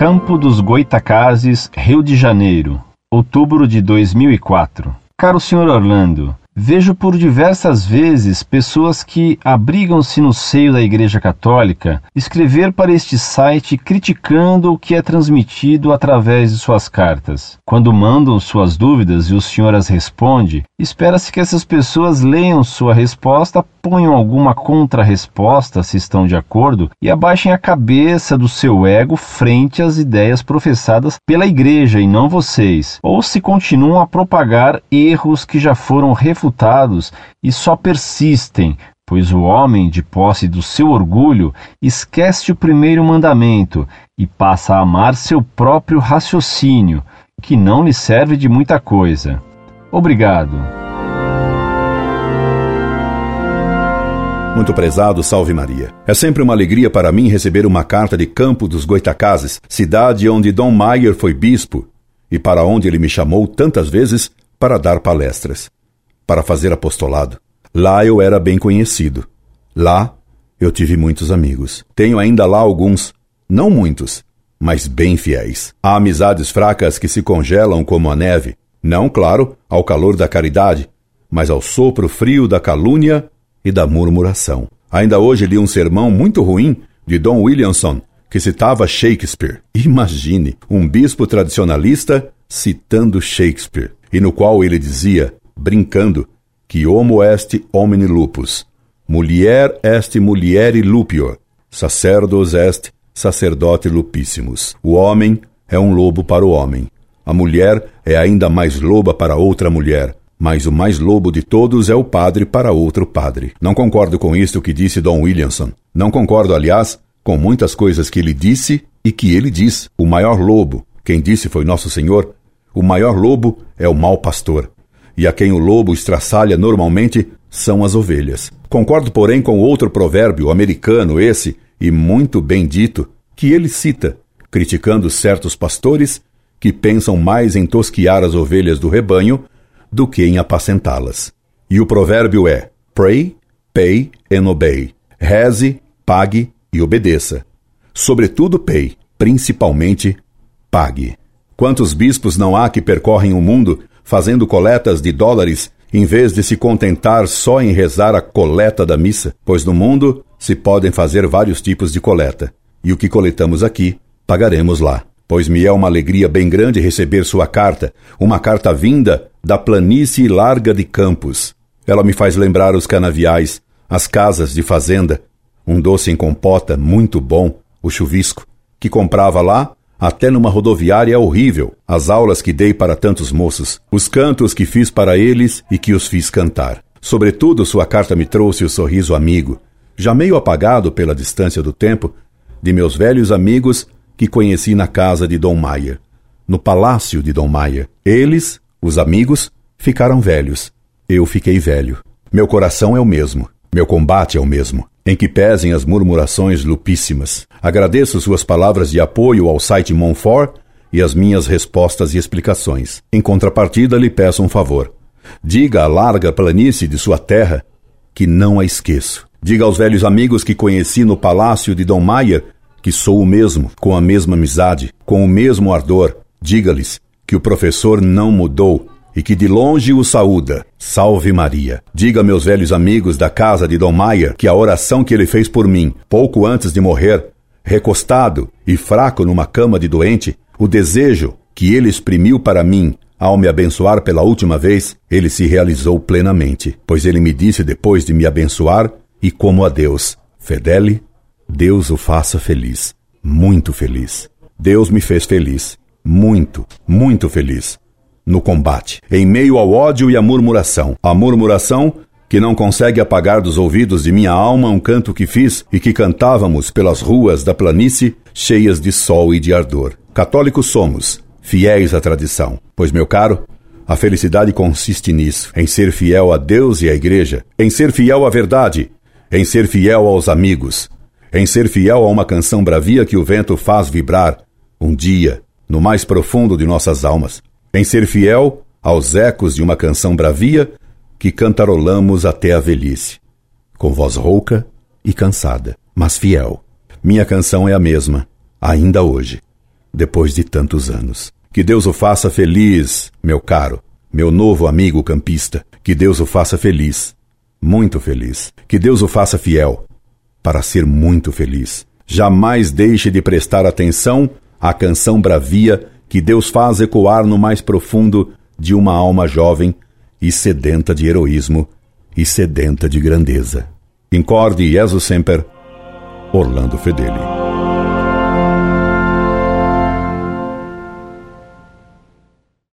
Campo dos Goitacazes, Rio de Janeiro, outubro de 2004. Caro Sr. Orlando, Vejo por diversas vezes pessoas que abrigam-se no seio da Igreja Católica escrever para este site criticando o que é transmitido através de suas cartas. Quando mandam suas dúvidas e o senhor as responde, espera-se que essas pessoas leiam sua resposta, ponham alguma contra-resposta se estão de acordo e abaixem a cabeça do seu ego frente às ideias professadas pela Igreja e não vocês, ou se continuam a propagar erros que já foram refutados e só persistem, pois o homem, de posse do seu orgulho, esquece o primeiro mandamento e passa a amar seu próprio raciocínio, que não lhe serve de muita coisa. Obrigado. Muito prezado, salve Maria. É sempre uma alegria para mim receber uma carta de Campo dos Goitacazes, cidade onde Dom Maier foi bispo e para onde ele me chamou tantas vezes para dar palestras para fazer apostolado. Lá eu era bem conhecido. Lá eu tive muitos amigos. Tenho ainda lá alguns, não muitos, mas bem fiéis. Há amizades fracas que se congelam como a neve, não, claro, ao calor da caridade, mas ao sopro frio da calúnia e da murmuração. Ainda hoje li um sermão muito ruim de Don Williamson que citava Shakespeare. Imagine um bispo tradicionalista citando Shakespeare, e no qual ele dizia: brincando, que homo est homini lupus, mulher est mulieri lupior, sacerdos est sacerdote lupissimus. O homem é um lobo para o homem. A mulher é ainda mais loba para outra mulher, mas o mais lobo de todos é o padre para outro padre. Não concordo com isto que disse Dom Williamson. Não concordo, aliás, com muitas coisas que ele disse e que ele diz. O maior lobo, quem disse foi Nosso Senhor, o maior lobo é o mau pastor e a quem o lobo estraçalha normalmente são as ovelhas. Concordo, porém, com outro provérbio americano, esse, e muito bem dito, que ele cita, criticando certos pastores que pensam mais em tosquiar as ovelhas do rebanho do que em apacentá-las. E o provérbio é: pray, pay and obey. Reze, pague e obedeça. Sobretudo, pay, principalmente, pague. Quantos bispos não há que percorrem o mundo fazendo coletas de dólares em vez de se contentar só em rezar a coleta da missa, pois no mundo se podem fazer vários tipos de coleta, e o que coletamos aqui, pagaremos lá. Pois me é uma alegria bem grande receber sua carta, uma carta vinda da planície larga de Campos. Ela me faz lembrar os canaviais, as casas de fazenda, um doce em compota muito bom, o chuvisco, que comprava lá até numa rodoviária horrível, as aulas que dei para tantos moços, os cantos que fiz para eles e que os fiz cantar. Sobretudo, sua carta me trouxe o sorriso amigo, já meio apagado pela distância do tempo, de meus velhos amigos que conheci na casa de Dom Maia, no palácio de Dom Maia. Eles, os amigos, ficaram velhos. Eu fiquei velho. Meu coração é o mesmo. Meu combate é o mesmo em que pesem as murmurações lupíssimas. Agradeço suas palavras de apoio ao site Monfort e as minhas respostas e explicações. Em contrapartida, lhe peço um favor. Diga à larga planície de sua terra que não a esqueço. Diga aos velhos amigos que conheci no palácio de Dom Maia que sou o mesmo, com a mesma amizade, com o mesmo ardor. Diga-lhes que o professor não mudou e que de longe o saúda. Salve Maria. Diga a meus velhos amigos da casa de Dom Maia que a oração que ele fez por mim, pouco antes de morrer, recostado e fraco numa cama de doente, o desejo que ele exprimiu para mim ao me abençoar pela última vez, ele se realizou plenamente, pois ele me disse depois de me abençoar e como a Deus, Fedele, Deus o faça feliz, muito feliz. Deus me fez feliz, muito, muito feliz no combate, em meio ao ódio e à murmuração. A murmuração que não consegue apagar dos ouvidos de minha alma um canto que fiz e que cantávamos pelas ruas da planície cheias de sol e de ardor. Católicos somos, fiéis à tradição, pois, meu caro, a felicidade consiste nisso, em ser fiel a Deus e à Igreja, em ser fiel à verdade, em ser fiel aos amigos, em ser fiel a uma canção bravia que o vento faz vibrar, um dia, no mais profundo de nossas almas em ser fiel aos ecos de uma canção bravia que cantarolamos até a velhice, com voz rouca e cansada, mas fiel. Minha canção é a mesma, ainda hoje. depois de tantos anos. Que Deus o faça feliz, meu caro, meu novo amigo campista. Que Deus o faça feliz, muito feliz. Que Deus o faça fiel, para ser muito feliz. Jamais deixe de prestar atenção à canção bravia que Deus faz ecoar no mais profundo de uma alma jovem e sedenta de heroísmo e sedenta de grandeza. Incorde Jesus Semper, Orlando Fedeli.